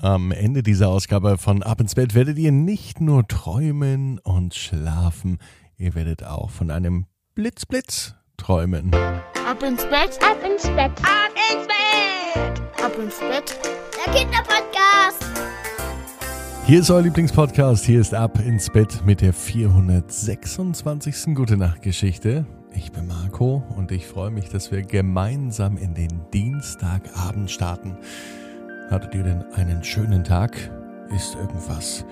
Am Ende dieser Ausgabe von Ab ins Bett werdet ihr nicht nur träumen und schlafen, ihr werdet auch von einem Blitzblitz träumen. Ab ins Bett, Ab ins Bett, Ab ins Bett! ab ins Bett. Der Kinderpodcast. Hier ist euer Lieblingspodcast, hier ist Ab ins Bett mit der 426. Gute Nacht Geschichte. Ich bin Marco und ich freue mich, dass wir gemeinsam in den Dienstagabend starten. Hattet ihr denn einen schönen Tag? Ist irgendwas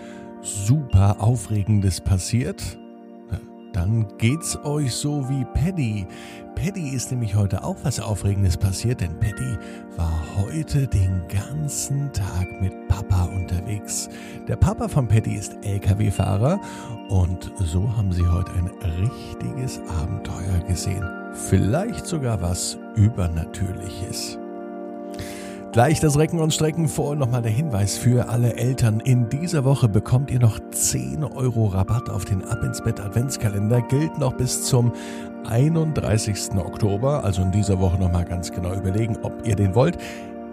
super Aufregendes passiert? Dann geht's euch so wie Paddy. Paddy ist nämlich heute auch was Aufregendes passiert, denn Paddy war heute den ganzen Tag mit Papa unterwegs. Der Papa von Paddy ist LKW-Fahrer und so haben sie heute ein richtiges Abenteuer gesehen. Vielleicht sogar was Übernatürliches. Gleich das Recken und Strecken vor. Nochmal der Hinweis für alle Eltern. In dieser Woche bekommt ihr noch 10 Euro Rabatt auf den Ab ins Bett Adventskalender. Gilt noch bis zum 31. Oktober. Also in dieser Woche nochmal ganz genau überlegen, ob ihr den wollt.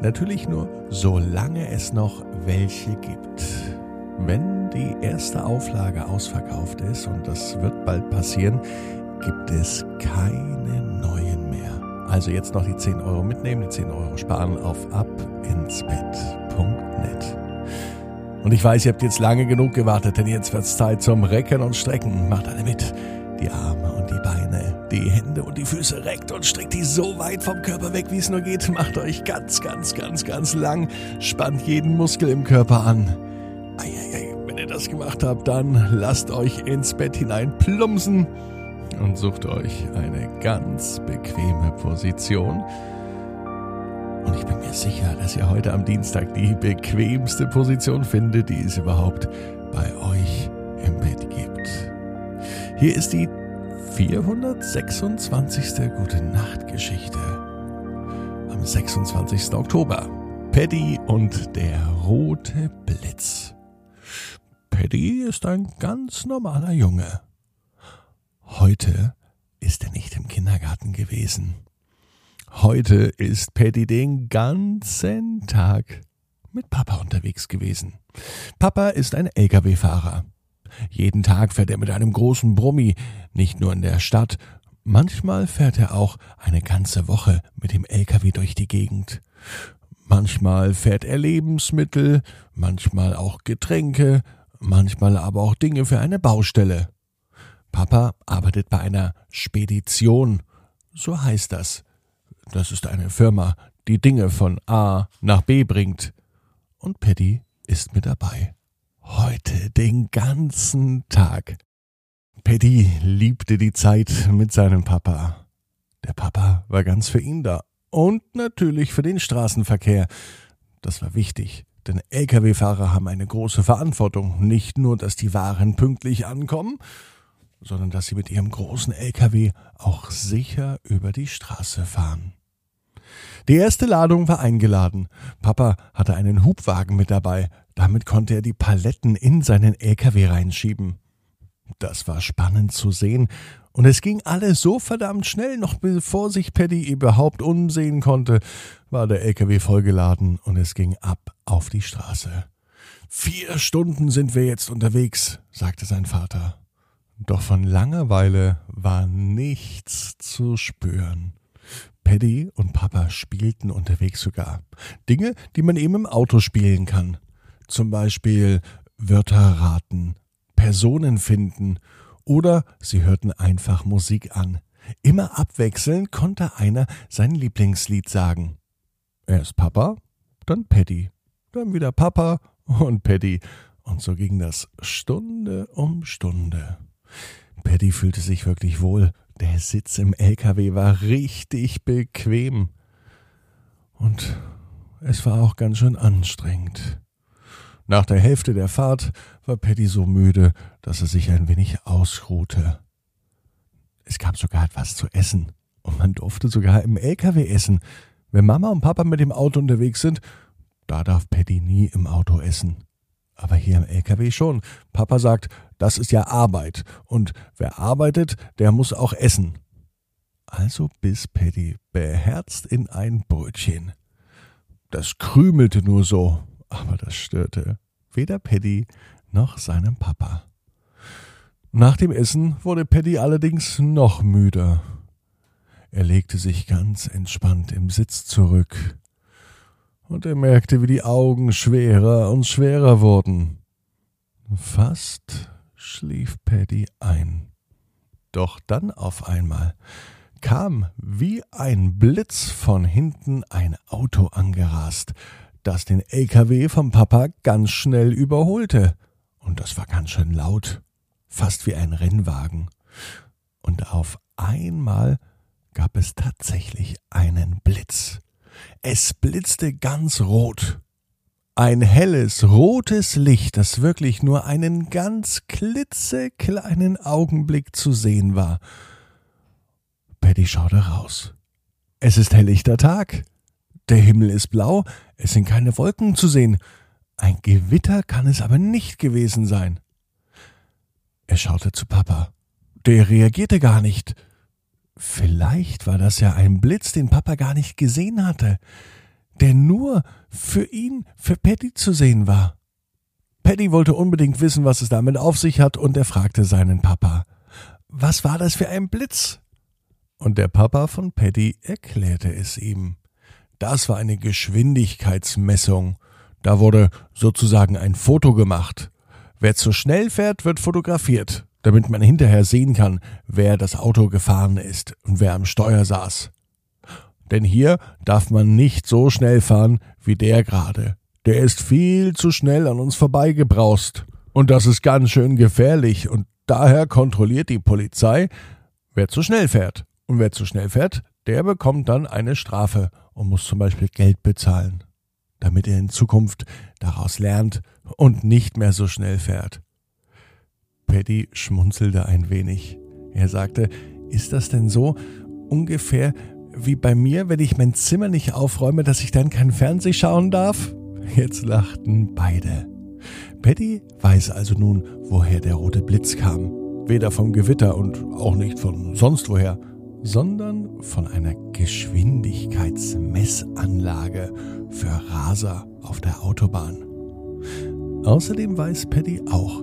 Natürlich nur, solange es noch welche gibt. Wenn die erste Auflage ausverkauft ist, und das wird bald passieren, gibt es keine neuen mehr. Also jetzt noch die 10 Euro mitnehmen, die 10 Euro sparen auf abinsbett.net. Und ich weiß, ihr habt jetzt lange genug gewartet, denn jetzt wird's Zeit zum Recken und Strecken. Macht alle mit. Die Arme und die Beine, die Hände und die Füße reckt und streckt die so weit vom Körper weg, wie es nur geht. Macht euch ganz, ganz, ganz, ganz lang. Spannt jeden Muskel im Körper an. Eieiei, wenn ihr das gemacht habt, dann lasst euch ins Bett hinein plumpsen und sucht euch eine ganz bequeme Position. Und ich bin mir sicher, dass ihr heute am Dienstag die bequemste Position findet, die es überhaupt bei euch im Bett gibt. Hier ist die 426. Gute Nacht Geschichte. Am 26. Oktober. Paddy und der rote Blitz. Paddy ist ein ganz normaler Junge. Heute ist er nicht im Kindergarten gewesen. Heute ist Paddy den ganzen Tag mit Papa unterwegs gewesen. Papa ist ein Lkw-Fahrer. Jeden Tag fährt er mit einem großen Brummi, nicht nur in der Stadt, manchmal fährt er auch eine ganze Woche mit dem Lkw durch die Gegend. Manchmal fährt er Lebensmittel, manchmal auch Getränke, manchmal aber auch Dinge für eine Baustelle. Papa arbeitet bei einer Spedition. So heißt das. Das ist eine Firma, die Dinge von A nach B bringt. Und Paddy ist mit dabei. Heute den ganzen Tag. Paddy liebte die Zeit mit seinem Papa. Der Papa war ganz für ihn da. Und natürlich für den Straßenverkehr. Das war wichtig, denn Lkw-Fahrer haben eine große Verantwortung. Nicht nur, dass die Waren pünktlich ankommen, sondern dass sie mit ihrem großen LKW auch sicher über die Straße fahren. Die erste Ladung war eingeladen. Papa hatte einen Hubwagen mit dabei. Damit konnte er die Paletten in seinen LKW reinschieben. Das war spannend zu sehen, und es ging alles so verdammt schnell, noch bevor sich Paddy überhaupt umsehen konnte, war der LKW vollgeladen und es ging ab auf die Straße. Vier Stunden sind wir jetzt unterwegs, sagte sein Vater. Doch von Langeweile war nichts zu spüren. Paddy und Papa spielten unterwegs sogar. Dinge, die man eben im Auto spielen kann. Zum Beispiel Wörter raten, Personen finden oder sie hörten einfach Musik an. Immer abwechselnd konnte einer sein Lieblingslied sagen. Erst Papa, dann Paddy, dann wieder Papa und Paddy. Und so ging das Stunde um Stunde. Paddy fühlte sich wirklich wohl. Der Sitz im LKW war richtig bequem. Und es war auch ganz schön anstrengend. Nach der Hälfte der Fahrt war Paddy so müde, dass er sich ein wenig ausruhte. Es gab sogar etwas zu essen. Und man durfte sogar im LKW essen. Wenn Mama und Papa mit dem Auto unterwegs sind, da darf Paddy nie im Auto essen. Aber hier im LKW schon. Papa sagt, das ist ja Arbeit. Und wer arbeitet, der muss auch essen. Also biss Paddy beherzt in ein Brötchen. Das krümelte nur so, Aber das störte weder Paddy noch seinem Papa. Nach dem Essen wurde Paddy allerdings noch müder. Er legte sich ganz entspannt im Sitz zurück, und er merkte, wie die Augen schwerer und schwerer wurden. Fast schlief Paddy ein. Doch dann auf einmal kam wie ein Blitz von hinten ein Auto angerast, das den LKW vom Papa ganz schnell überholte. Und das war ganz schön laut, fast wie ein Rennwagen. Und auf einmal gab es tatsächlich einen Blitz. Es blitzte ganz rot. Ein helles, rotes Licht, das wirklich nur einen ganz klitzekleinen Augenblick zu sehen war. Paddy schaute raus. Es ist helllichter Tag. Der Himmel ist blau, es sind keine Wolken zu sehen. Ein Gewitter kann es aber nicht gewesen sein. Er schaute zu Papa. Der reagierte gar nicht. Vielleicht war das ja ein Blitz, den Papa gar nicht gesehen hatte, der nur für ihn, für Paddy zu sehen war. Paddy wollte unbedingt wissen, was es damit auf sich hat, und er fragte seinen Papa, was war das für ein Blitz? Und der Papa von Paddy erklärte es ihm. Das war eine Geschwindigkeitsmessung. Da wurde sozusagen ein Foto gemacht. Wer zu schnell fährt, wird fotografiert damit man hinterher sehen kann, wer das Auto gefahren ist und wer am Steuer saß. Denn hier darf man nicht so schnell fahren wie der gerade. Der ist viel zu schnell an uns vorbeigebraust. Und das ist ganz schön gefährlich und daher kontrolliert die Polizei, wer zu schnell fährt. Und wer zu schnell fährt, der bekommt dann eine Strafe und muss zum Beispiel Geld bezahlen, damit er in Zukunft daraus lernt und nicht mehr so schnell fährt. Paddy schmunzelte ein wenig. Er sagte, ist das denn so ungefähr wie bei mir, wenn ich mein Zimmer nicht aufräume, dass ich dann kein Fernseh schauen darf? Jetzt lachten beide. Paddy weiß also nun, woher der rote Blitz kam. Weder vom Gewitter und auch nicht von sonst woher, sondern von einer Geschwindigkeitsmessanlage für Raser auf der Autobahn. Außerdem weiß Paddy auch,